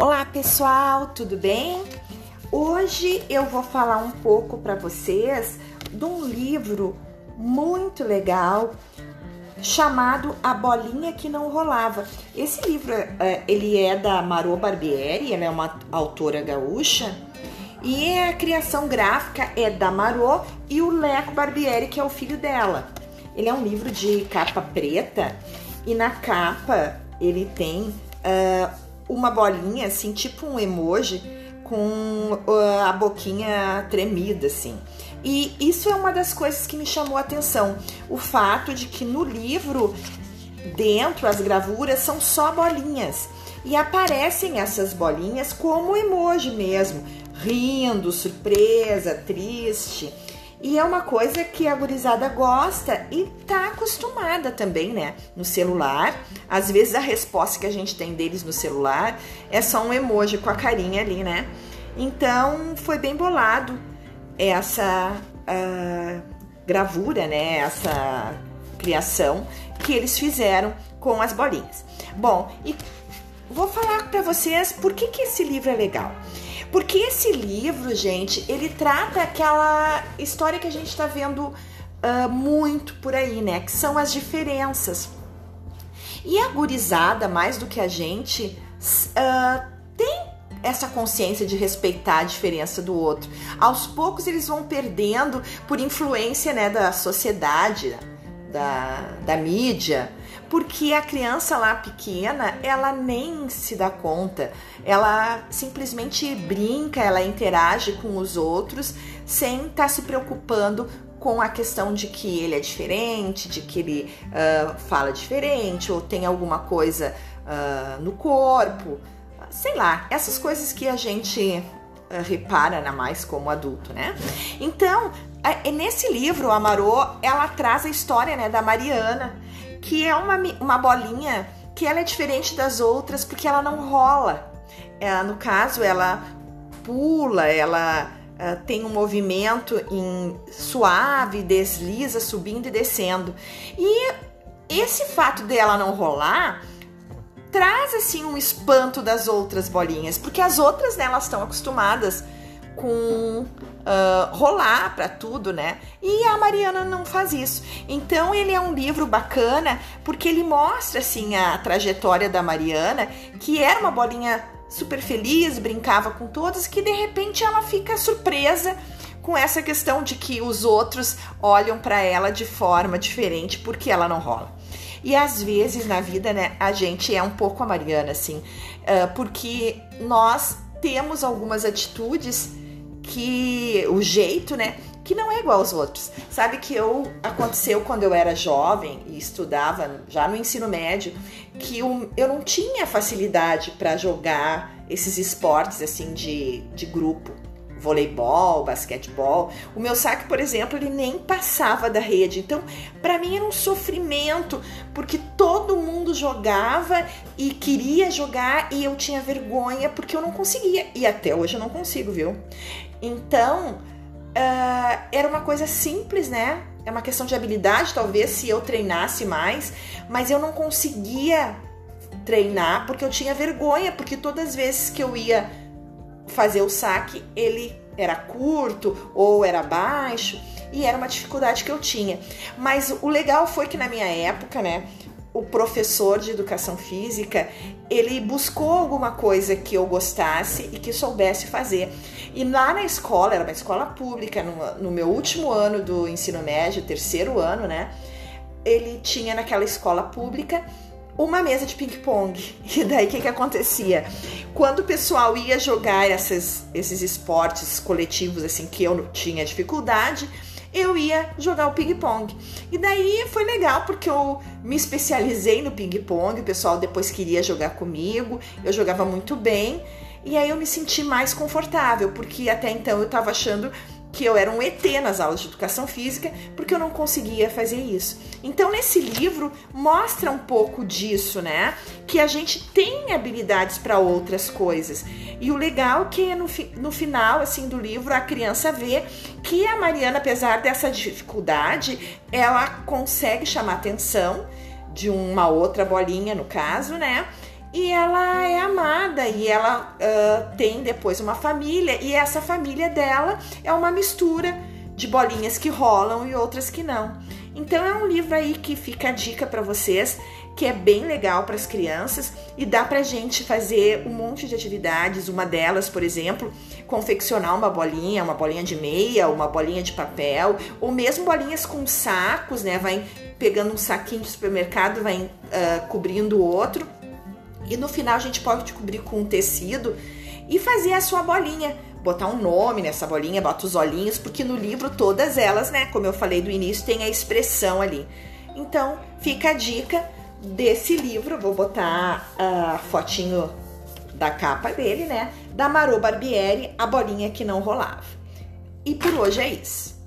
Olá pessoal, tudo bem? Hoje eu vou falar um pouco para vocês de um livro muito legal chamado A Bolinha que Não Rolava. Esse livro é, ele é da Marô Barbieri, ela é uma autora gaúcha e a criação gráfica é da Marô e o Leco Barbieri, que é o filho dela. Ele é um livro de capa preta e na capa ele tem uh, uma bolinha, assim, tipo um emoji, com uh, a boquinha tremida, assim. E isso é uma das coisas que me chamou a atenção. O fato de que no livro, dentro, as gravuras são só bolinhas. E aparecem essas bolinhas como emoji mesmo, rindo, surpresa, triste. E é uma coisa que a gurizada gosta e tá acostumada também, né? No celular. Às vezes a resposta que a gente tem deles no celular é só um emoji com a carinha ali, né? Então foi bem bolado essa uh, gravura, né? Essa criação que eles fizeram com as bolinhas. Bom, e vou falar para vocês por que, que esse livro é legal. Porque esse livro, gente, ele trata aquela história que a gente está vendo uh, muito por aí, né? Que são as diferenças. E a gurizada, mais do que a gente, uh, tem essa consciência de respeitar a diferença do outro. Aos poucos eles vão perdendo por influência né, da sociedade, da, da mídia, porque a criança lá pequena, ela nem se dá conta, ela simplesmente brinca, ela interage com os outros sem estar tá se preocupando com a questão de que ele é diferente, de que ele uh, fala diferente ou tem alguma coisa uh, no corpo, sei lá, essas coisas que a gente uh, repara ainda mais como adulto, né? Então, é, nesse livro, a Marô, ela traz a história né, da Mariana, que é uma, uma bolinha que ela é diferente das outras porque ela não rola. Ela, no caso, ela pula, ela uh, tem um movimento em suave, desliza, subindo e descendo. E esse fato dela não rolar traz assim um espanto das outras bolinhas, porque as outras né, elas estão acostumadas com uh, rolar para tudo, né? E a Mariana não faz isso. Então ele é um livro bacana porque ele mostra assim a trajetória da Mariana, que era uma bolinha super feliz, brincava com todas, que de repente ela fica surpresa com essa questão de que os outros olham para ela de forma diferente porque ela não rola. E às vezes na vida, né, a gente é um pouco a Mariana, assim, porque nós temos algumas atitudes que o jeito, né, que não é igual aos outros. Sabe que eu aconteceu quando eu era jovem e estudava já no ensino médio, que eu, eu não tinha facilidade para jogar esses esportes assim de, de grupo voleibol, basquetebol. O meu saque, por exemplo, ele nem passava da rede. Então, para mim era um sofrimento, porque todo mundo jogava e queria jogar e eu tinha vergonha porque eu não conseguia. E até hoje eu não consigo, viu? Então, uh, era uma coisa simples, né? É uma questão de habilidade, talvez, se eu treinasse mais, mas eu não conseguia treinar porque eu tinha vergonha, porque todas as vezes que eu ia fazer o saque, ele era curto ou era baixo e era uma dificuldade que eu tinha. Mas o legal foi que na minha época, né, o professor de educação física, ele buscou alguma coisa que eu gostasse e que soubesse fazer. E lá na escola, era uma escola pública, no, no meu último ano do ensino médio, terceiro ano, né, ele tinha naquela escola pública uma mesa de ping-pong. E daí o que, que acontecia? Quando o pessoal ia jogar essas, esses esportes coletivos, assim, que eu tinha dificuldade, eu ia jogar o ping-pong. E daí foi legal porque eu me especializei no ping-pong, o pessoal depois queria jogar comigo, eu jogava muito bem. E aí eu me senti mais confortável, porque até então eu estava achando que eu era um ET nas aulas de educação física, porque eu não conseguia fazer isso. Então, nesse livro, mostra um pouco disso, né? Que a gente tem habilidades para outras coisas. E o legal é que no, no final, assim, do livro, a criança vê que a Mariana, apesar dessa dificuldade, ela consegue chamar atenção de uma outra bolinha, no caso, né? E ela é amada e ela uh, tem depois uma família e essa família dela é uma mistura de bolinhas que rolam e outras que não. Então é um livro aí que fica a dica para vocês, que é bem legal para as crianças e dá pra gente fazer um monte de atividades, uma delas, por exemplo, confeccionar uma bolinha, uma bolinha de meia, uma bolinha de papel, ou mesmo bolinhas com sacos, né? Vai pegando um saquinho de supermercado, vai uh, cobrindo o outro. E no final a gente pode cobrir com um tecido e fazer a sua bolinha botar um nome nessa bolinha, bota os olhinhos, porque no livro todas elas, né, como eu falei do início, tem a expressão ali. Então, fica a dica desse livro, vou botar a fotinho da capa dele, né, da Marô Barbieri, A Bolinha que Não Rolava. E por hoje é isso.